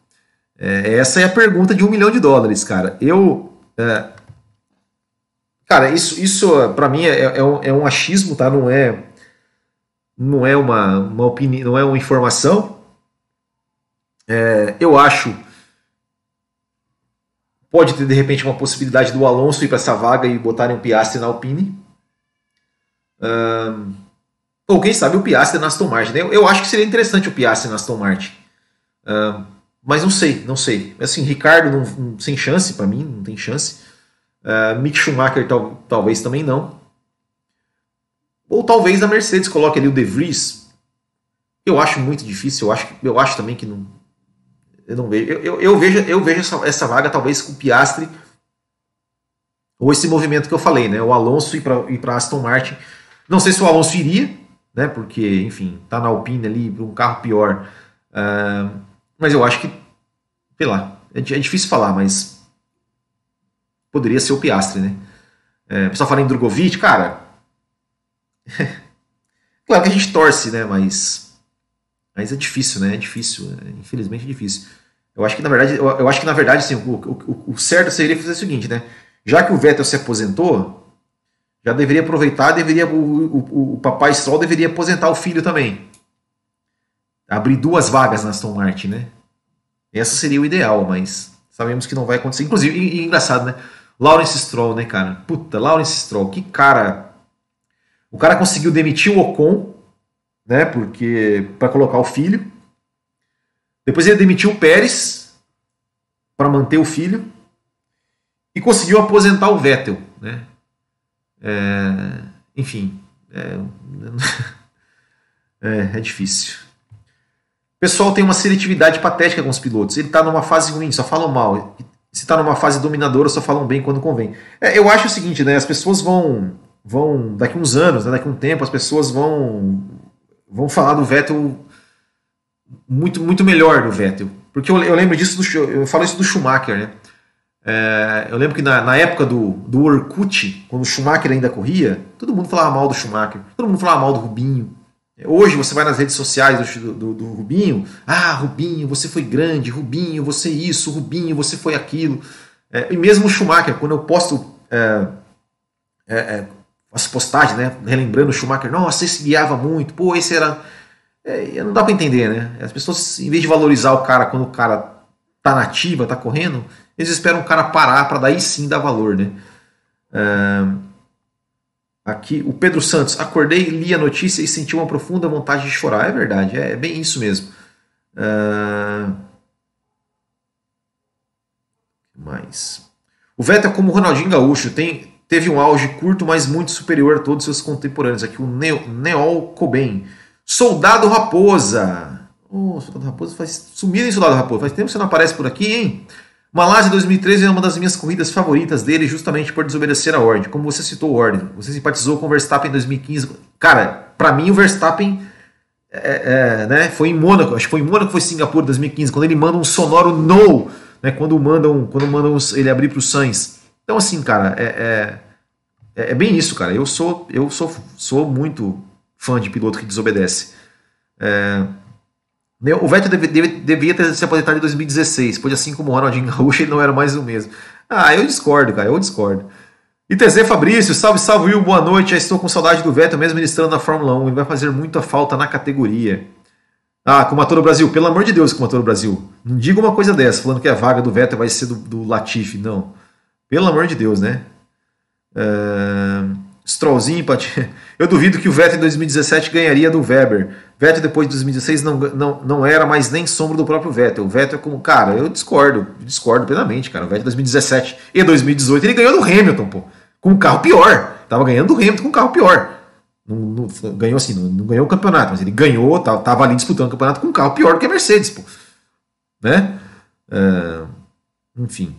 É, essa é a pergunta de um milhão de dólares, cara. Eu. É, cara, isso, isso para mim é, é, um, é um achismo, tá? Não é. Não é uma, uma opinião, não é uma informação. É, eu acho. Pode ter de repente uma possibilidade do Alonso ir para essa vaga e botarem o Piastri na Alpine. Um, ou quem sabe o Piastri na Aston Martin. Né? Eu, eu acho que seria interessante o Piastri na Aston Martin. Mas não sei, não sei. Assim, Ricardo não, não, sem chance para mim, não tem chance. Uh, Mick Schumacher tal, talvez também não. Ou talvez a Mercedes coloque ali o De Vries. Eu acho muito difícil, eu acho, eu acho também que não. Eu não vejo. Eu, eu, eu vejo, eu vejo essa, essa, vaga talvez com o Piastri. Ou esse movimento que eu falei, né? O Alonso ir para Aston Martin. Não sei se o Alonso iria, né? Porque, enfim, tá na Alpine ali, um carro pior. Uh, mas eu acho que, sei lá, é, é difícil falar, mas poderia ser o Piastre, né? É, o pessoal fala em Drogovic, cara. claro que a gente torce, né? Mas, mas é difícil, né? É difícil, é, infelizmente é difícil. Eu acho que na verdade, eu, eu acho que na verdade, assim, o, o, o, certo seria fazer o seguinte, né? Já que o Vettel se aposentou, já deveria aproveitar, deveria o, o, o papai Stroll deveria aposentar o filho também abrir duas vagas na Aston Martin, né? Essa seria o ideal, mas sabemos que não vai acontecer. Inclusive, e, e engraçado, né? Lawrence Stroll, né, cara? Puta, Lawrence Stroll, que cara. O cara conseguiu demitir o Ocon, né? Porque para colocar o filho. Depois ele demitiu o Pérez para manter o filho e conseguiu aposentar o Vettel, né? É, enfim, é, é, é difícil. O pessoal tem uma seletividade patética com os pilotos. Ele está numa fase ruim, só falam mal. Se está numa fase dominadora, só falam bem quando convém. É, eu acho o seguinte, né? As pessoas vão, vão daqui uns anos, né, daqui um tempo, as pessoas vão, vão falar do Vettel muito, muito melhor do Vettel. Porque eu, eu lembro disso, do, eu falo isso do Schumacher, né? É, eu lembro que na, na, época do, do Orkut, quando o Schumacher ainda corria, todo mundo falava mal do Schumacher, todo mundo falava mal do Rubinho, Hoje você vai nas redes sociais do, do, do, Rubinho, ah, Rubinho, você foi grande, Rubinho, você isso, Rubinho, você foi aquilo. É, e mesmo o Schumacher, quando eu posto é, é, é as postagens, né, relembrando o Schumacher, nossa, esse guiava muito, pô, esse era. É, não dá para entender, né? As pessoas, em vez de valorizar o cara quando o cara tá nativa, tá correndo, eles esperam o cara parar para daí sim dar valor, né? É, Aqui, o Pedro Santos. Acordei, li a notícia e senti uma profunda vontade de chorar. É verdade, é bem isso mesmo. Uh... mais. O Vettel, como Ronaldinho Gaúcho, tem, teve um auge curto, mas muito superior a todos seus contemporâneos. Aqui, o Neo, Neol Coben. Soldado Raposa. Oh, Soldado Raposa faz. Sumido em Soldado Raposa. Faz tempo que você não aparece por aqui, hein? Malásia 2013 é uma das minhas corridas favoritas dele, justamente por desobedecer a ordem. Como você citou a ordem, você simpatizou com o Verstappen em 2015. Cara, para mim o Verstappen é, é, né, foi em Mônaco, acho que foi em Mônaco, foi Singapura 2015, quando ele manda um sonoro no, né, quando mandam, quando mandam ele abrir para o Sainz. Então assim, cara, é, é, é, bem isso, cara. Eu sou, eu sou, sou muito fã de piloto que desobedece. É, o Vettel devia ter se aposentado em 2016, pois assim como o Ronaldinho Gaúcho, ele não era mais o mesmo. Ah, eu discordo, cara, eu discordo. ITZ Fabrício, salve, salve Will, boa noite. Já estou com saudade do Vettel, mesmo ministrando na Fórmula 1. Ele vai fazer muita falta na categoria. Ah, com o Brasil, pelo amor de Deus, com o Brasil. Não diga uma coisa dessa, falando que a vaga do Vettel vai ser do, do Latifi, não. Pelo amor de Deus, né? Uh... Strollzinho, eu duvido que o Vettel em 2017 ganharia do Weber. Vettel depois de 2016 não, não, não era mais nem sombra do próprio Vettel. O Vettel é como, cara, eu discordo, discordo plenamente, cara. O Vettel em 2017 e 2018 ele ganhou do Hamilton, pô, com um carro pior. Tava ganhando do Hamilton com um carro pior. Não, não, ganhou assim, não, não, ganhou o campeonato, mas ele ganhou, tava, tava ali disputando o campeonato com um carro pior do que a Mercedes, pô. Né? É, enfim.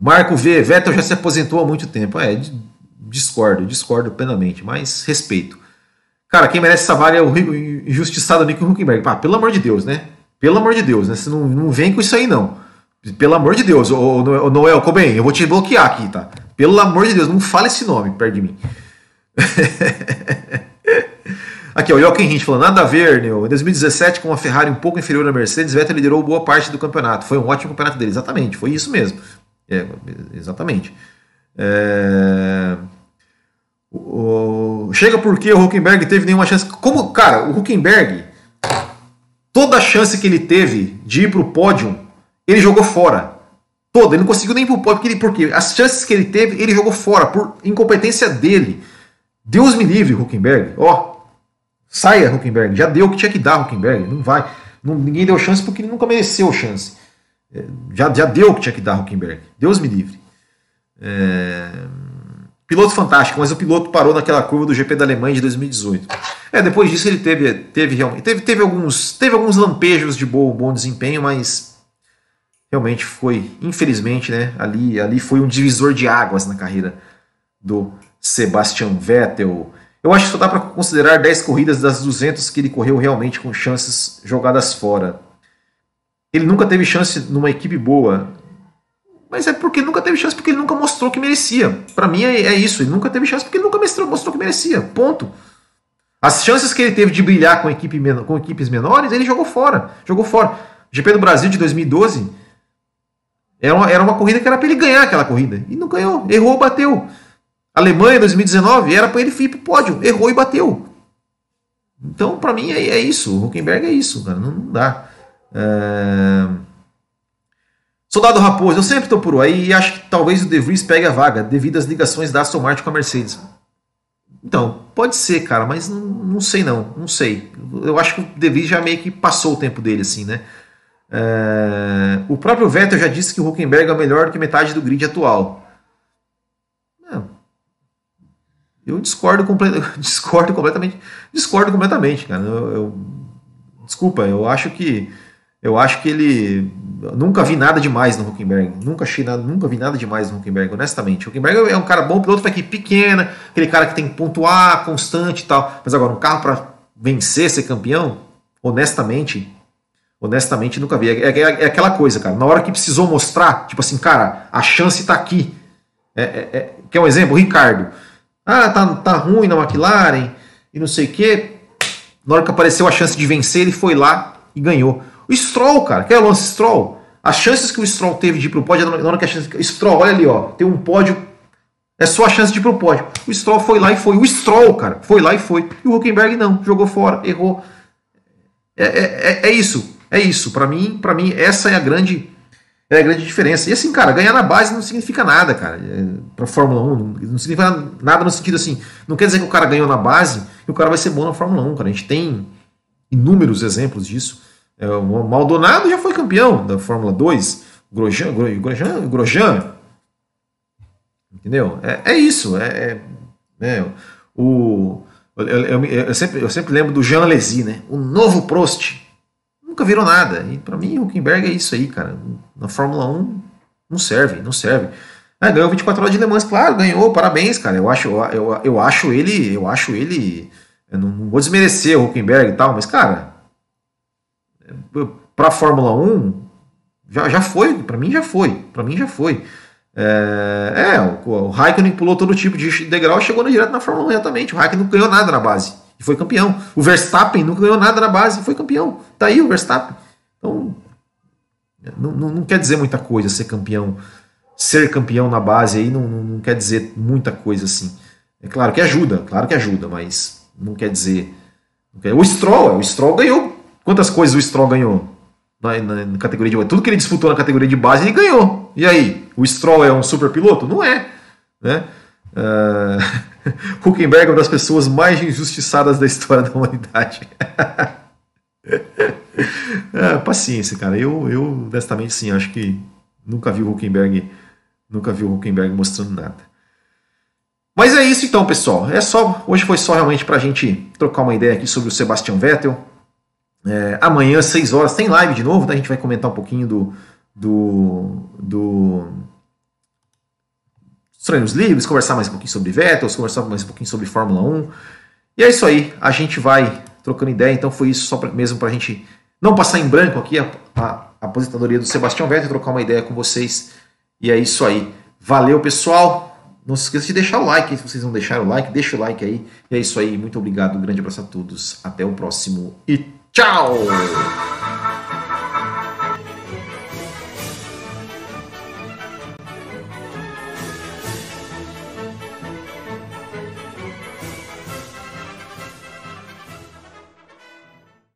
Marco V, Vettel já se aposentou há muito tempo. É, discordo, discordo plenamente, mas respeito. Cara, quem merece essa vaga é o injustiçado Nico Huckenberg. Pá, pelo amor de Deus, né? Pelo amor de Deus, né? Você não, não vem com isso aí, não. Pelo amor de Deus, ô, ô Noel Coben, eu vou te bloquear aqui, tá? Pelo amor de Deus, não fale esse nome perto de mim. aqui, ó, o Jochen Hint falando, nada a ver, Neo. Em 2017, com a Ferrari um pouco inferior à Mercedes, Vettel liderou boa parte do campeonato. Foi um ótimo campeonato dele, exatamente, foi isso mesmo. É, exatamente. É... O... Chega porque o Huckenberg teve nenhuma chance. Como, cara, o Huckenberg, toda a chance que ele teve de ir para o pódio, ele jogou fora. Toda, ele não conseguiu nem ir para o pódio, porque, ele, porque as chances que ele teve, ele jogou fora, por incompetência dele. Deus me livre, Huckenberg. Ó, saia, Huckenberg. Já deu o que tinha que dar, Huckenberg. Não vai. Não, ninguém deu chance porque ele nunca mereceu chance. É, já, já deu o que tinha que dar, Huckenberg. Deus me livre. É... Piloto fantástico, mas o piloto parou naquela curva do GP da Alemanha de 2018. É, depois disso ele teve, teve realmente teve, teve, alguns, teve alguns lampejos de bom, bom desempenho, mas realmente foi, infelizmente, né, ali, ali foi um divisor de águas na carreira do Sebastian Vettel. Eu acho que só dá para considerar 10 corridas das 200 que ele correu realmente com chances jogadas fora. Ele nunca teve chance numa equipe boa. Mas é porque nunca teve chance, porque ele nunca mostrou que merecia. Para mim é, é, isso, ele nunca teve chance porque ele nunca mostrou, mostrou que merecia. Ponto. As chances que ele teve de brilhar com, equipe, com equipes menores, ele jogou fora. Jogou fora. GP do Brasil de 2012 era uma, era uma corrida que era para ele ganhar aquela corrida. E não ganhou. Errou, bateu. Alemanha 2019 era para ele ir pro pódio. Errou e bateu. Então, para mim, é, é, isso. O Huckenberg é isso, cara. Não, não dá. É... Soldado Raposo, eu sempre estou por aí e acho que talvez o De Vries pegue a vaga devido às ligações da Aston Martin com a Mercedes. Então, pode ser, cara, mas não, não sei não, não sei. Eu acho que o De Vries já meio que passou o tempo dele, assim, né? É... O próprio Vettel já disse que o Huckenberg é melhor que metade do grid atual. É... Eu discordo, comple... discordo completamente. Discordo completamente, cara. Eu, eu... Desculpa, eu acho que eu acho que ele. Nunca vi nada demais no Huckenberg. Nunca, achei nada, nunca vi nada demais no Huckenberg, honestamente. O Huckenberg é um cara bom, piloto para equipe pequena, aquele cara que tem que pontuar constante e tal. Mas agora, um carro para vencer, ser campeão, honestamente, honestamente nunca vi. É, é, é, aquela coisa, cara. Na hora que precisou mostrar, tipo assim, cara, a chance está aqui. É, é, é, quer um exemplo? O Ricardo. Ah, tá, tá ruim na McLaren e não sei o quê. Na hora que apareceu a chance de vencer, ele foi lá e ganhou. O Stroll, cara, quer o Lance Stroll? As chances que o Stroll teve de ir pro pódio, na hora que a chance. Stroll, olha ali, ó, tem um pódio. É só a chance de ir pro pódio. O Stroll foi lá e foi. O Stroll, cara, foi lá e foi. E o Huckenberg não, jogou fora, errou. É, é, é, é isso, é isso. Para mim, para mim, essa é a grande. É a grande diferença. E assim, cara, ganhar na base não significa nada, cara. É, pra Fórmula 1, não significa nada no sentido assim. Não quer dizer que o cara ganhou na base e o cara vai ser bom na Fórmula 1, cara. A gente tem inúmeros exemplos disso. É, o Maldonado já foi campeão da Fórmula 2. Grosjean, Grosjean, Grosjean entendeu? É, é isso. É, é, é o, eu, eu, eu, sempre, eu sempre lembro do Jean Alesi, né? O novo Prost. Nunca virou nada. E para mim, o Huckenberg é isso aí, cara. Na Fórmula 1 não serve, não serve. Ah, ganhou 24 horas de Le Mans, claro, ganhou, parabéns, cara. Eu acho, eu, eu acho ele, eu acho ele. Eu não, não vou desmerecer o Huckenberg e tal, mas, cara, para a Fórmula 1 já, já foi, para mim já foi, para mim já foi. É, é o, o Raikkonen pulou todo tipo de degrau e chegou direto na Fórmula 1 exatamente. O Raikkonen não ganhou nada na base e foi campeão. O Verstappen não ganhou nada na base e foi campeão. Tá aí o Verstappen. Então, não, não, não quer dizer muita coisa ser campeão. Ser campeão na base aí não, não, não quer dizer muita coisa assim. É claro que ajuda, claro que ajuda, mas não quer dizer. O Stroll, o Stroll ganhou Quantas coisas o Stroll ganhou na, na, na, categoria de base? Tudo que ele disputou na categoria de base, ele ganhou. E aí? O Stroll é um super piloto? Não é. Né? Uh, Huckenberg é uma das pessoas mais injustiçadas da história da humanidade. é, paciência, cara. Eu, eu, honestamente, sim, acho que nunca vi o Huckenberg, nunca vi o Huckenberg mostrando nada. Mas é isso então, pessoal. É só hoje foi só realmente para a gente trocar uma ideia aqui sobre o Sebastian Vettel. É, amanhã, 6 horas, tem live de novo, tá? A gente vai comentar um pouquinho do, do, do Estranhos Livres, conversar mais um pouquinho sobre Vettel, conversar mais um pouquinho sobre Fórmula 1. E é isso aí, a gente vai trocando ideia, então foi isso só pra, mesmo para a gente não passar em branco aqui a, a, a aposentadoria do Sebastião Vettel, trocar uma ideia com vocês. E é isso aí. Valeu, pessoal! Não se esqueça de deixar o like, se vocês não deixaram o like, deixa o like aí. E é isso aí, muito obrigado, um grande abraço a todos, até o próximo e Tchau!